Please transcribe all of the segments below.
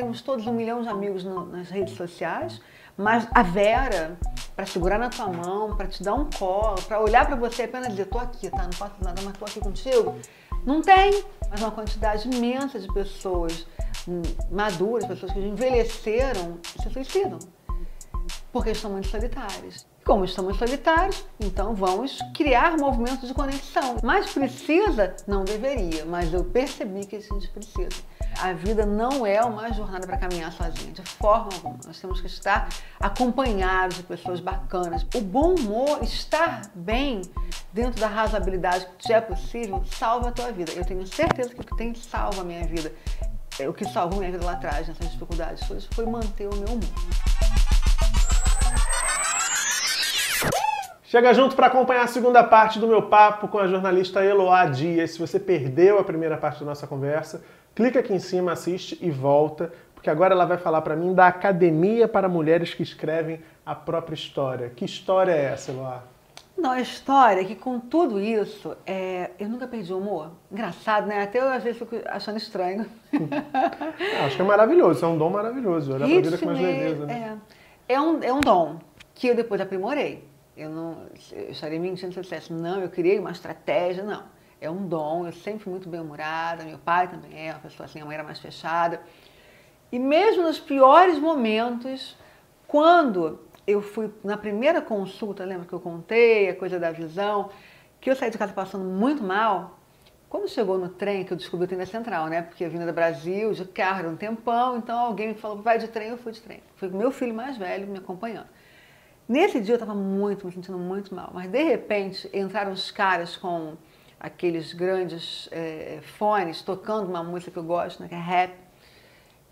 temos todos um milhão de amigos no, nas redes sociais, mas a Vera, para segurar na tua mão, para te dar um colo, para olhar para você e apenas dizer, tô aqui, tá? Não faço nada, mas tô aqui contigo. Não tem, mas uma quantidade imensa de pessoas maduras, pessoas que envelheceram, se suicidam. Porque estão muito solitárias. Como estamos solitários, então vamos criar movimentos de conexão. Mas precisa? Não deveria, mas eu percebi que a gente precisa. A vida não é uma jornada para caminhar sozinha, de forma alguma. Nós temos que estar acompanhados de pessoas bacanas. O bom humor, estar bem dentro da razoabilidade que é possível, salva a tua vida. Eu tenho certeza que o que tem salva a minha vida, o que salvou minha vida lá atrás, nessas dificuldades todas, foi manter o meu humor. Chega junto para acompanhar a segunda parte do meu papo com a jornalista Eloá Dias. Se você perdeu a primeira parte da nossa conversa, clica aqui em cima, assiste e volta, porque agora ela vai falar para mim da Academia para Mulheres que Escrevem a Própria História. Que história é essa, Eloá? Não, a história é que com tudo isso, é, eu nunca perdi o humor. Engraçado, né? Até eu às vezes fico achando estranho. Ah, acho que é maravilhoso, é um dom maravilhoso. Olhar para a vida com mais leveza, né? É, é, um, é um dom que eu depois aprimorei. Eu não eu estaria mentindo se eu dissesse, não, eu criei uma estratégia, não. É um dom, eu sempre fui muito bem-humorada, meu pai também é uma pessoa assim, a mãe era mais fechada. E mesmo nos piores momentos, quando eu fui na primeira consulta, lembra que eu contei a coisa da visão, que eu saí de casa passando muito mal, quando chegou no trem, que eu descobri o trem da Central, né? Porque eu vinha do Brasil, de carro, era um tempão, então alguém me falou, vai de trem, eu fui de trem. Foi meu filho mais velho me acompanhando. Nesse dia eu estava muito, me sentindo muito mal, mas de repente entraram os caras com aqueles grandes é, fones tocando uma música que eu gosto, né, que é rap.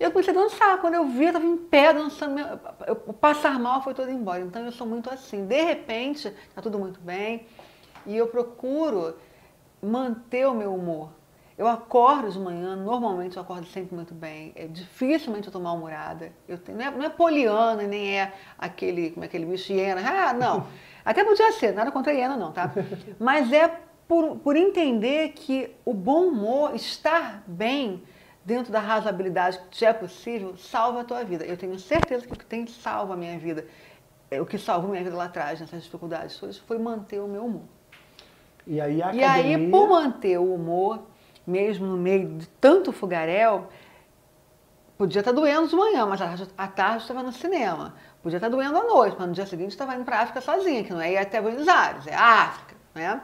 E eu comecei a dançar. Quando eu vi, eu estava em pé dançando. o passar mal foi todo embora. Então eu sou muito assim. De repente, está tudo muito bem. E eu procuro manter o meu humor. Eu acordo de manhã, normalmente eu acordo sempre muito bem. É, dificilmente eu tô mal-humorada. Não, é, não é poliana, nem é aquele, como é aquele bicho hiena. Ah, não. Até podia ser, nada contra a hiena não, tá? Mas é por, por entender que o bom humor, estar bem dentro da razoabilidade que é possível, salva a tua vida. Eu tenho certeza que o que tem salva a minha vida, é, o que salvou minha vida lá atrás, nessas dificuldades todas, foi manter o meu humor. E aí, academia... e aí por manter o humor, mesmo no meio de tanto fogaréu, podia estar doendo de manhã, mas à tarde estava no cinema. Podia estar doendo à noite, mas no dia seguinte estava indo para a África sozinha, que não é ir até Buenos Aires, é África, né?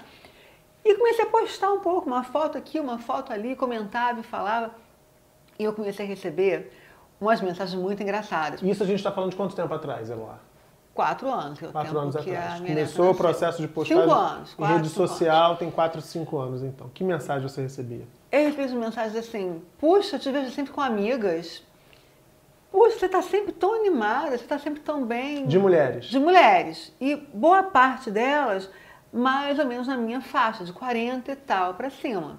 E comecei a postar um pouco, uma foto aqui, uma foto ali, comentava e falava. E eu comecei a receber umas mensagens muito engraçadas. Isso a gente está falando de quanto tempo atrás, Eloá? Quatro anos. Que quatro anos atrás. Começou o processo de postagem cinco anos, quatro, em rede social, anos. tem quatro, cinco anos então. Que mensagem você recebia? Eu recebi mensagens assim, puxa, eu te vejo sempre com amigas. Puxa, você está sempre tão animada, você está sempre tão bem. De mulheres? De mulheres. E boa parte delas, mais ou menos na minha faixa, de 40 e tal para cima.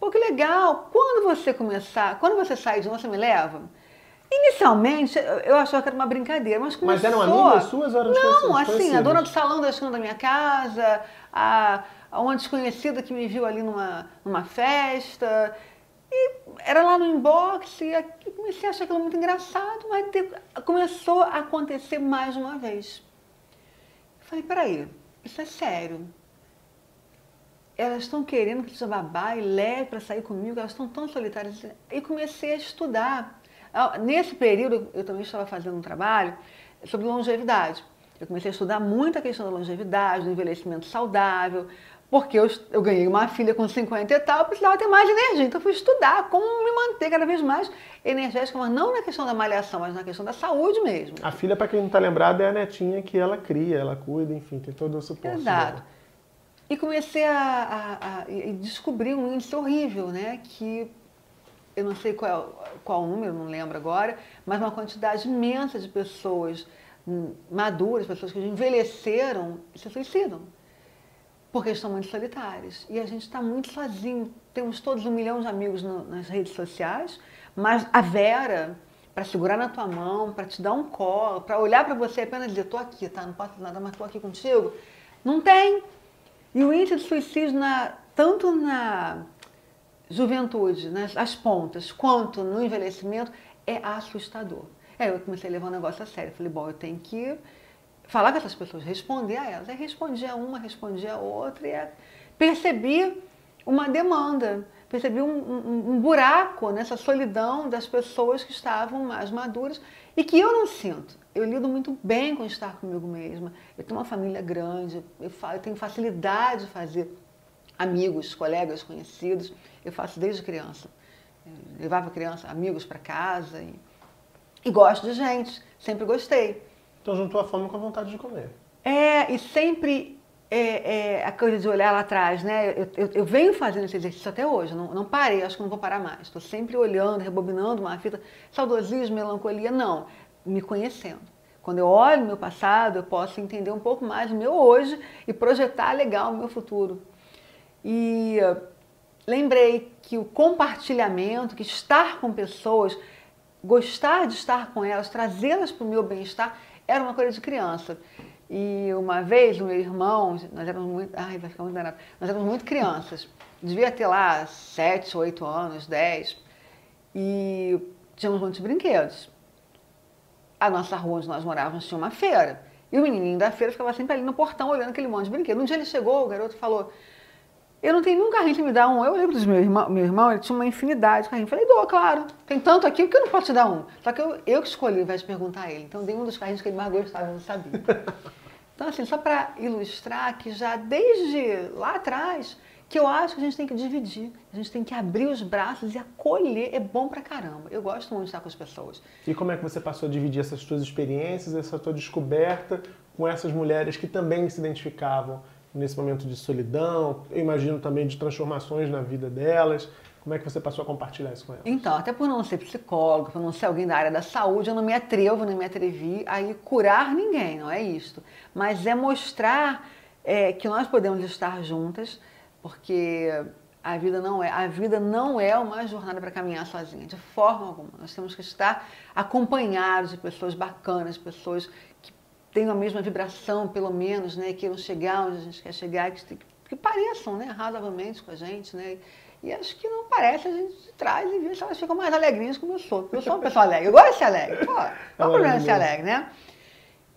Pô, que legal! Quando você começar, quando você sair de uma, você me leva? Inicialmente, eu achava que era uma brincadeira, mas começou... Mas eram amigas suas ou eram Não, assim, a dona do salão da esquina da minha casa, a, a uma desconhecida que me viu ali numa, numa festa, e era lá no inbox, e comecei a achar aquilo muito engraçado, mas começou a acontecer mais uma vez. Eu falei, peraí, isso é sério. Elas estão querendo que seja babá e leve para sair comigo, elas estão tão solitárias. E comecei a estudar nesse período, eu também estava fazendo um trabalho sobre longevidade. Eu comecei a estudar muito a questão da longevidade, do envelhecimento saudável, porque eu, eu ganhei uma filha com 50 e tal, eu precisava ter mais energia. Então, eu fui estudar como me manter cada vez mais energética, mas não na questão da malhação, mas na questão da saúde mesmo. A filha, para quem não está lembrado, é a netinha que ela cria, ela cuida, enfim, tem todo o suporte. Exato. Dela. E comecei a, a, a, descobrir um índice horrível, né? Que eu não sei qual, qual número, não lembro agora, mas uma quantidade imensa de pessoas maduras, pessoas que envelheceram se suicidam. Porque estão muito solitárias. E a gente está muito sozinho. Temos todos um milhão de amigos no, nas redes sociais, mas a Vera, para segurar na tua mão, para te dar um colo, para olhar para você e apenas dizer, estou aqui, tá? Não posso nada, mas estou aqui contigo. Não tem. E o índice de suicídio, na, tanto na juventude, nas as pontas, quanto no envelhecimento, é assustador. Aí eu comecei a levar o negócio a sério. Falei, bom, eu tenho que falar com essas pessoas, responder a elas. Aí respondia uma, respondia a outra, e percebi uma demanda, percebi um, um, um, buraco nessa solidão das pessoas que estavam mais maduras e que eu não sinto. Eu lido muito bem com estar comigo mesma. Eu tenho uma família grande, eu, eu tenho facilidade de fazer amigos, colegas, conhecidos. Eu faço desde criança. Eu levava criança, amigos para casa e, e gosto de gente, sempre gostei. Então juntou a fome com a vontade de comer. É, e sempre é, é, a coisa de olhar lá atrás, né? Eu, eu, eu, venho fazendo esse exercício até hoje, não, não parei, acho que não vou parar mais. Estou sempre olhando, rebobinando uma fita, saudosismo, melancolia, não, me conhecendo. Quando eu olho meu passado, eu posso entender um pouco mais o meu hoje e projetar legal o meu futuro. E uh, lembrei que o compartilhamento, que estar com pessoas, gostar de estar com elas, trazê-las para o meu bem-estar, era uma coisa de criança. E uma vez, o meu irmão, nós éramos muito. Ai, vai ficar muito danado. Nós éramos muito crianças. Devia ter lá sete, oito anos, dez. E tínhamos muitos brinquedos. A nossa rua onde nós morávamos tinha uma feira. E o menininho da feira ficava sempre ali no portão olhando aquele monte de brinquedo. Um dia ele chegou, o garoto falou: eu não tenho nenhum carrinho que me dá um. Eu lembro do meu irmão, meu irmão, ele tinha uma infinidade de carrinhos. Falei, dou, claro. Tem tanto aqui que eu não posso te dar um. Só que eu, eu que escolhi, ao invés de perguntar a ele. Então, dei um dos carrinhos que ele mais gostava, eu não sabia. Então, assim, só para ilustrar que já desde lá atrás, que eu acho que a gente tem que dividir, a gente tem que abrir os braços e acolher, é bom pra caramba. Eu gosto muito de estar com as pessoas. E como é que você passou a dividir essas suas experiências, essa tua descoberta com essas mulheres que também se identificavam nesse momento de solidão, eu imagino também de transformações na vida delas. Como é que você passou a compartilhar isso com elas? Então, até por não ser psicólogo, por não ser alguém da área da saúde, eu não me atrevo, nem me atrevi a ir curar ninguém, não é isto. Mas é mostrar é, que nós podemos estar juntas, porque a vida não é a vida não é uma jornada para caminhar sozinha, de forma alguma. Nós temos que estar acompanhados de pessoas bacanas, pessoas tenham a mesma vibração, pelo menos, né? Queiram chegar onde a gente quer chegar, que, que pareçam, né? Razoavelmente com a gente, né? E acho que não parece, a gente traz e vê se elas ficam mais alegrinhas como eu sou. Eu sou uma pessoa alegre, eu gosto de ser alegre. Pô, qual é o problema de ser alegre, né?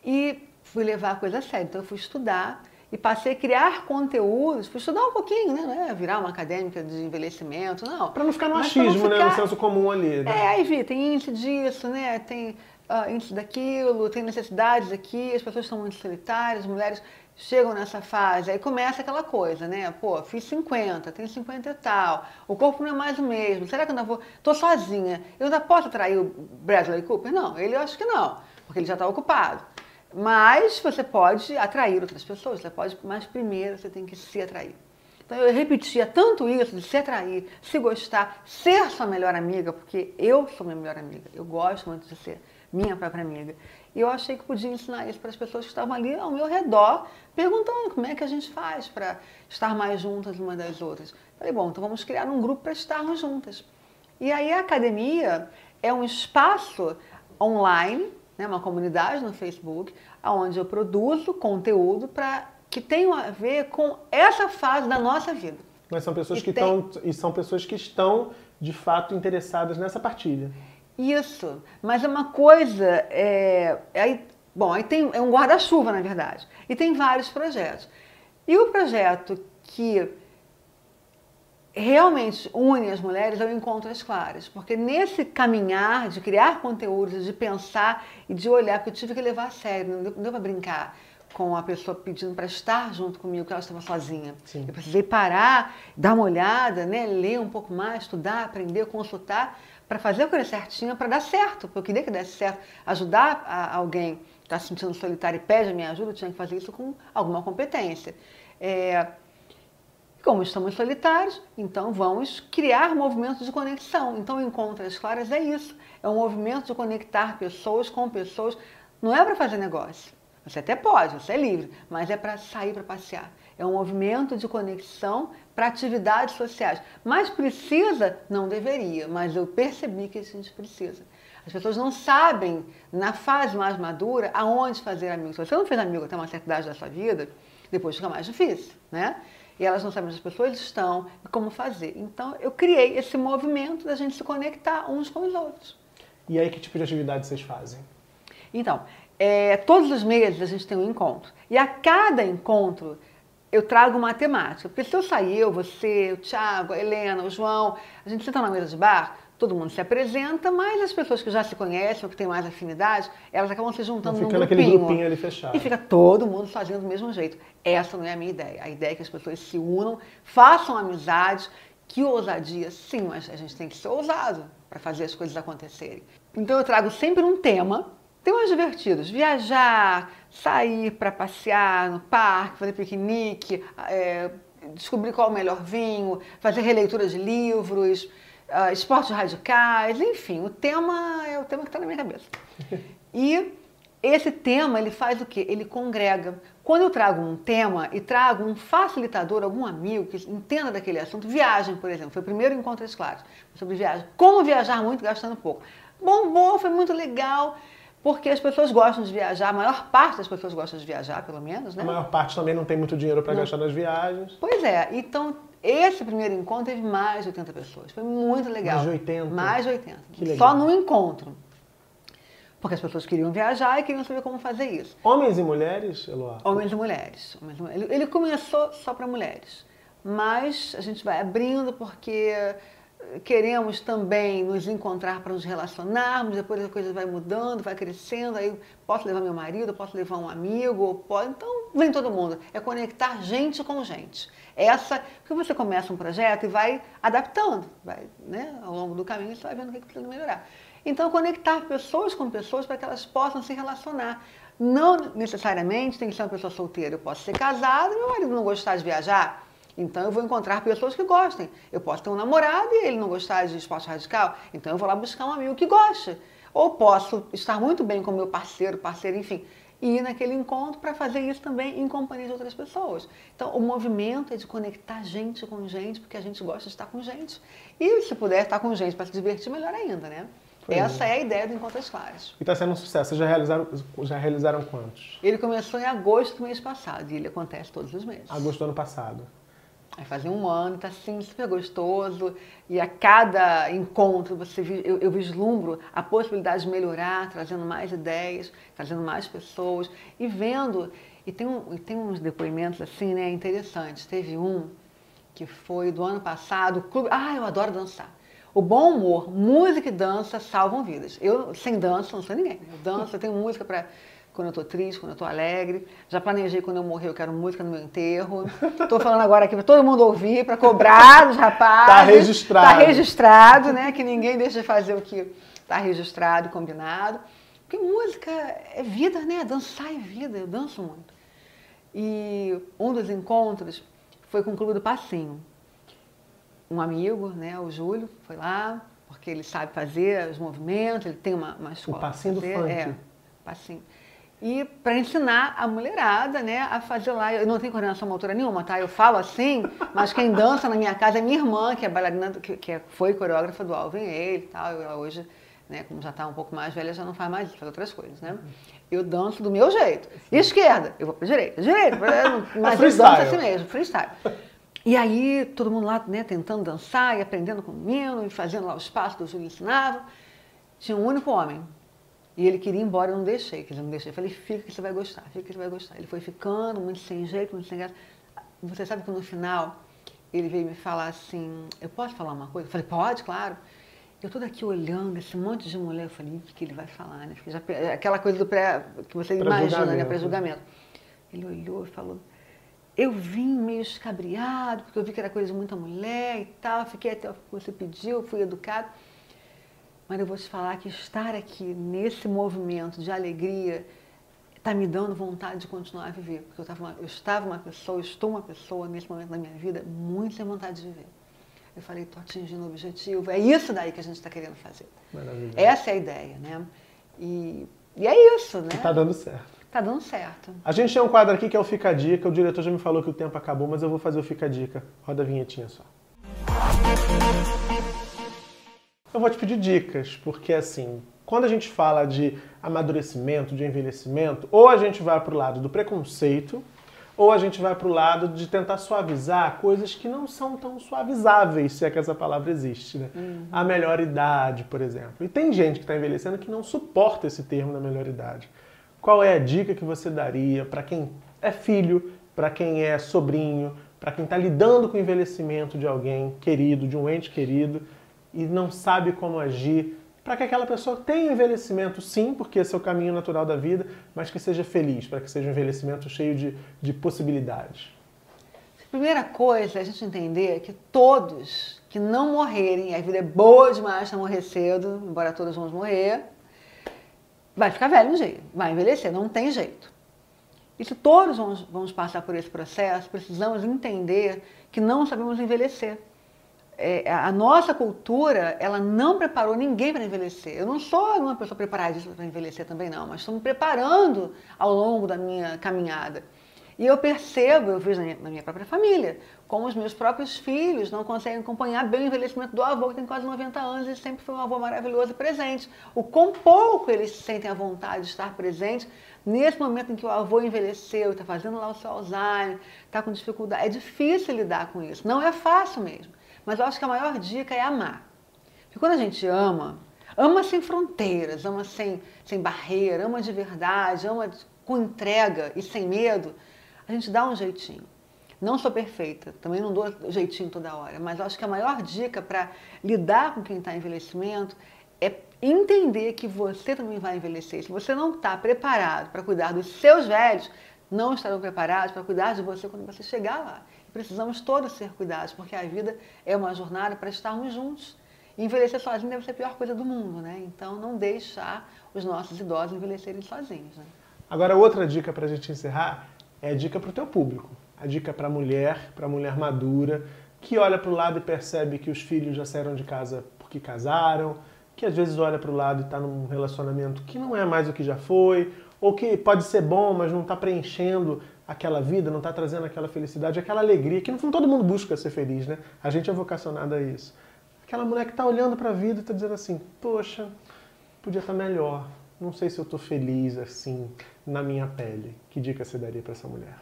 E fui levar a coisa a sério. Então eu fui estudar e passei a criar conteúdos, fui estudar um pouquinho, né? Não é virar uma acadêmica de envelhecimento, não. Para não ficar no achismo, ficar... né? No senso comum ali. Né? É, aí vi, tem índice disso, né? Tem uh, índice daquilo, tem necessidades aqui, as pessoas estão muito solitárias, as mulheres chegam nessa fase, aí começa aquela coisa, né? Pô, fiz 50, tenho 50 e tal, o corpo não é mais o mesmo, será que eu ainda vou. Tô sozinha, eu ainda posso atrair o Bradley Cooper? Não, ele eu acho que não, porque ele já está ocupado. Mas você pode atrair outras pessoas, você pode, mas primeiro você tem que se atrair. Então eu repetia tanto isso de se atrair, se gostar, ser sua melhor amiga, porque eu sou minha melhor amiga, eu gosto muito de ser minha própria amiga. E eu achei que podia ensinar isso para as pessoas que estavam ali ao meu redor, perguntando como é que a gente faz para estar mais juntas uma das outras. Falei, bom, então vamos criar um grupo para estarmos juntas. E aí a academia é um espaço online, né, uma comunidade no Facebook, onde eu produzo conteúdo para que tenham a ver com essa fase da nossa vida. Mas são pessoas e que tem... estão e são pessoas que estão de fato interessadas nessa partilha. Isso, mas é uma coisa. É, aí, bom, aí tem é um guarda-chuva, na verdade. E tem vários projetos. E o projeto que realmente une as mulheres é o Encontro às Claras. Porque nesse caminhar de criar conteúdos, de pensar e de olhar, porque eu tive que levar a sério, não deu, não deu para brincar com a pessoa pedindo para estar junto comigo, que ela estava sozinha. Sim. Eu precisei parar, dar uma olhada, né, ler um pouco mais, estudar, aprender, consultar, para fazer a coisa certinha, para dar certo, porque eu queria que desse certo. Ajudar a alguém que está se sentindo solitário e pede a minha ajuda, eu tinha que fazer isso com alguma competência. É, como estamos solitários, então vamos criar movimentos de conexão. Então, Encontros Claras é isso. É um movimento de conectar pessoas com pessoas. Não é para fazer negócio. Você até pode, você é livre, mas é para sair para passear. É um movimento de conexão para atividades sociais. Mas precisa? Não deveria, mas eu percebi que a gente precisa. As pessoas não sabem, na fase mais madura, aonde fazer amigos. Se você não fez amigo até uma certa idade da sua vida, depois fica mais difícil, né? E elas não sabem onde as pessoas estão e como fazer. Então, eu criei esse movimento da gente se conectar uns com os outros. E aí, que tipo de atividade vocês fazem? Então, é, todos os meses a gente tem um encontro. E a cada encontro eu trago uma temática. Porque se eu sair, eu, você, o Thiago, a Helena, o João, a gente senta na mesa de bar, todo mundo se apresenta, mas as pessoas que já se conhecem ou que têm mais afinidade, elas acabam se juntando num fica grupinho. naquele grupinho ali fechado. E fica todo mundo fazendo do mesmo jeito. Essa não é a minha ideia. A ideia é que as pessoas se unam, façam amizade, que ousadia, sim, mas a gente tem que ser ousado para fazer as coisas acontecerem. Então eu trago sempre um tema, temas divertidos, viajar, sair para passear no parque, fazer piquenique, é, descobrir qual é o melhor vinho, fazer releitura de livros, uh, esportes radicais, enfim, o tema é o tema que está na minha cabeça. E esse tema ele faz o quê? Ele congrega. Quando eu trago um tema e trago um facilitador, algum amigo que entenda daquele assunto, viagem, por exemplo, foi o primeiro encontro claros sobre viagem. Como viajar muito gastando pouco. Bom, bom, foi muito legal, porque as pessoas gostam de viajar, a maior parte das pessoas gostam de viajar, pelo menos, né? A maior parte também não tem muito dinheiro para gastar nas viagens. Pois é, então esse primeiro encontro teve mais de 80 pessoas. Foi muito legal. Mais de 80? Mais de 80. Que legal. Só no encontro. Porque as pessoas queriam viajar e queriam saber como fazer isso. Homens e mulheres, Eloá? Homens e mulheres. Homens e mulheres. Ele, ele começou só para mulheres. Mas a gente vai abrindo porque queremos também nos encontrar para nos relacionarmos, depois a coisa vai mudando, vai crescendo, aí posso levar meu marido, posso levar um amigo, pode, então vem todo mundo. É conectar gente com gente. Essa, que você começa um projeto e vai adaptando, vai, né, ao longo do caminho você vai vendo o que precisa melhorar. Então, conectar pessoas com pessoas para que elas possam se relacionar. Não necessariamente tem que ser uma pessoa solteira. Eu posso ser casada meu marido não gostar de viajar. Então eu vou encontrar pessoas que gostem. Eu posso ter um namorado e ele não gostar de esporte radical. Então eu vou lá buscar um amigo que goste. Ou posso estar muito bem com meu parceiro, parceiro, enfim, e ir naquele encontro para fazer isso também em companhia de outras pessoas. Então o movimento é de conectar gente com gente, porque a gente gosta de estar com gente. E se puder estar com gente para se divertir, melhor ainda, né? Pois Essa é. é. a ideia do Encontros Claros. E está sendo um sucesso. Vocês já realizaram, já realizaram quantos? Ele começou em agosto do mês passado e ele acontece todos os meses. Agosto do ano passado. Vai fazer um ano, está assim super gostoso. E a cada encontro você eu, eu vislumbro a possibilidade de melhorar, trazendo mais ideias, trazendo mais pessoas e vendo. E tem, um, e tem uns depoimentos assim, né, interessantes. Teve um que foi do ano passado, clube. Ah, eu adoro dançar. O bom humor, música e dança salvam vidas. Eu, sem dança, não sou ninguém. Eu danço, eu tenho música para quando eu tô triste, quando eu tô alegre. Já planejei quando eu morrer, eu quero música no meu enterro. Tô falando agora aqui para todo mundo ouvir, para cobrar dos rapazes. Tá registrado. Tá registrado, né? Que ninguém deixa de fazer o que tá registrado, combinado. Porque música é vida, né? Dançar é vida, eu danço muito. E um dos encontros foi com o Clube do Passinho. Um amigo, né, o Júlio, foi lá, porque ele sabe fazer os movimentos, ele tem uma, uma escola. O passinho do funk. É, passinho e para ensinar a mulherada, né, a fazer lá. Eu não tenho coordenação motora nenhuma, tá? Eu falo assim, mas quem dança na minha casa é minha irmã, que é bailarina, que, que é, foi coreógrafa do Alvin Ailey e tal. Ela hoje, né, como já está um pouco mais velha, já não faz mais isso, faz outras coisas, né? Eu danço do meu jeito. Esquerda, eu vou para direita, direita, mas eu danço assim mesmo, freestyle. E aí, todo mundo lá, né, tentando dançar e aprendendo com o menino, e fazendo lá os passos que o Júlio ensinava. Tinha um único homem, e ele queria ir embora, eu não deixei, que ele não deixei. Eu falei, fica que você vai gostar, fica que você vai gostar. Ele foi ficando, muito sem jeito, muito sem graça. Você sabe que no final, ele veio me falar assim, eu posso falar uma coisa? Eu falei, pode, claro. Eu tô daqui olhando esse monte de mulher, eu falei, o que ele vai falar, né? Já, aquela coisa do pré, que você imagina, né? Pré-julgamento. Ele olhou e falou, eu vim meio escabriado, porque eu vi que era coisa de muita mulher e tal, fiquei até o que você pediu, fui educado. Mas eu vou te falar que estar aqui nesse movimento de alegria está me dando vontade de continuar a viver. Porque eu, tava uma, eu estava uma pessoa, estou uma pessoa nesse momento da minha vida muito sem vontade de viver. Eu falei, estou atingindo o objetivo. É isso daí que a gente está querendo fazer. Essa é a ideia, né? E, e é isso, né? Está dando certo. Está dando certo. A gente tem um quadro aqui que é o Fica a Dica. O diretor já me falou que o tempo acabou, mas eu vou fazer o Fica a Dica. Roda a vinhetinha só. Eu vou te pedir dicas, porque assim, quando a gente fala de amadurecimento, de envelhecimento, ou a gente vai para o lado do preconceito, ou a gente vai para o lado de tentar suavizar coisas que não são tão suavizáveis, se é que essa palavra existe. Né? Uhum. A melhor idade, por exemplo. E tem gente que está envelhecendo que não suporta esse termo da melhor idade. Qual é a dica que você daria para quem é filho, para quem é sobrinho, para quem está lidando com o envelhecimento de alguém querido, de um ente querido, e não sabe como agir para que aquela pessoa tenha envelhecimento, sim, porque esse é o caminho natural da vida, mas que seja feliz, para que seja um envelhecimento cheio de, de possibilidades. Primeira coisa é a gente entender que todos que não morrerem, a vida é boa demais para morrer cedo, embora todos vamos morrer, vai ficar velho um dia, vai envelhecer, não tem jeito. E se todos vamos, vamos passar por esse processo, precisamos entender que não sabemos envelhecer é, a nossa cultura, ela não preparou ninguém para envelhecer. Eu não sou uma pessoa preparadíssima para envelhecer também não, mas estou me preparando ao longo da minha caminhada. E eu percebo, eu vejo na minha, na minha própria família, como os meus próprios filhos não conseguem acompanhar bem o envelhecimento do avô, que tem quase 90 anos e sempre foi um avô maravilhoso e presente. O quão pouco eles sentem a vontade de estar presente nesse momento em que o avô envelheceu, está fazendo lá o seu Alzheimer, está com dificuldade. É difícil lidar com isso, não é fácil mesmo. Mas eu acho que a maior dica é amar. Porque quando a gente ama, ama sem fronteiras, ama sem, sem barreira, ama de verdade, ama com entrega e sem medo, a gente dá um jeitinho. Não sou perfeita, também não dou jeitinho toda hora, mas eu acho que a maior dica para lidar com quem está em envelhecimento é entender que você também vai envelhecer. Se você não está preparado para cuidar dos seus velhos, não estarão preparados para cuidar de você quando você chegar lá precisamos todos ser cuidados, porque a vida é uma jornada para estarmos juntos. E envelhecer sozinho deve ser a pior coisa do mundo, né? Então, não deixar os nossos idosos envelhecerem sozinhos. Né? Agora, outra dica para a gente encerrar é a dica para o teu público. A dica para a mulher, para a mulher madura, que olha para o lado e percebe que os filhos já saíram de casa porque casaram, que às vezes olha para o lado e está num relacionamento que não é mais o que já foi, ou que pode ser bom, mas não está preenchendo aquela vida, não está trazendo aquela felicidade, aquela alegria, que no fundo todo mundo busca ser feliz, né? A gente é vocacionado a isso. Aquela mulher que está olhando para a vida e está dizendo assim, poxa, podia estar tá melhor, não sei se eu estou feliz assim, na minha pele. Que dica você daria para essa mulher?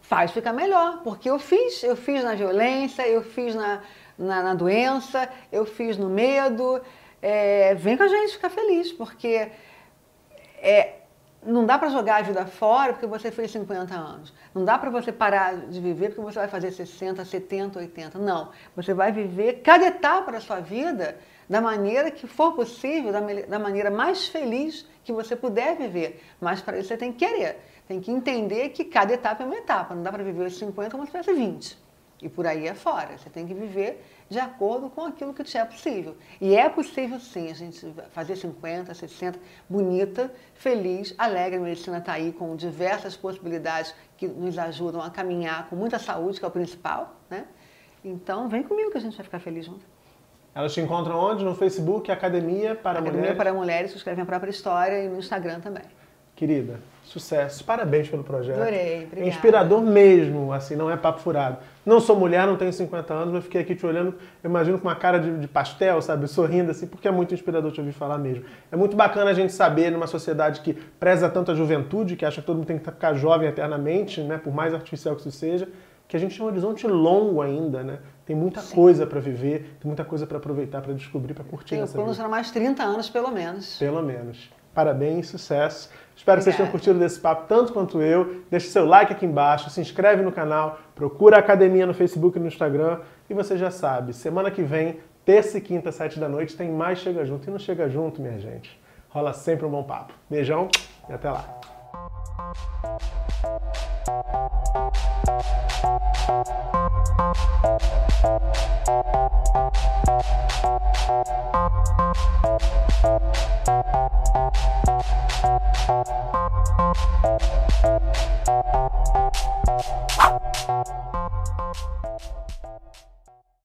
Faz ficar melhor, porque eu fiz, eu fiz na violência, eu fiz na, na, na doença, eu fiz no medo. É, vem com a gente ficar feliz, porque é, não dá para jogar a vida fora porque você fez 50 anos. Não dá para você parar de viver porque você vai fazer 60, 70, 80. Não. Você vai viver cada etapa da sua vida da maneira que for possível, da, da maneira mais feliz que você puder viver. Mas para isso você tem que querer. Tem que entender que cada etapa é uma etapa. Não dá para viver os 50 como se fosse 20. E por aí é fora. Você tem que viver de acordo com aquilo que te é possível. E é possível sim a gente fazer 50, 60, bonita, feliz, alegre. A medicina está aí com diversas possibilidades que nos ajudam a caminhar com muita saúde, que é o principal. Né? Então vem comigo que a gente vai ficar feliz junto. Elas te encontram onde? No Facebook, Academia para Academia Mulheres? Academia para Mulheres, que escrevem a própria história e no Instagram também. Querida, sucesso. Parabéns pelo projeto. Adorei, obrigada. É inspirador mesmo, assim, não é papo furado. Não sou mulher, não tenho 50 anos, mas fiquei aqui te olhando, eu imagino com uma cara de, de, pastel, sabe, sorrindo assim, porque é muito inspirador te ouvir falar mesmo. É muito bacana a gente saber, numa sociedade que preza tanto a juventude, que acha que todo mundo tem que ficar jovem eternamente, né, por mais artificial que isso seja, que a gente tem um horizonte longo ainda, né? Tem muita Sim. coisa para viver, tem muita coisa para aproveitar, para descobrir, para curtir tem, vida. Tem mais 30 anos, pelo menos. Pelo menos. Parabéns, sucesso. Espero que vocês tenham curtido desse papo tanto quanto eu. Deixe seu like aqui embaixo, se inscreve no canal, procura a academia no Facebook e no Instagram. E você já sabe, semana que vem, terça e quinta, sete da noite, tem mais Chega Junto. E não chega junto, minha gente. Rola sempre um bom papo. Beijão e até lá. you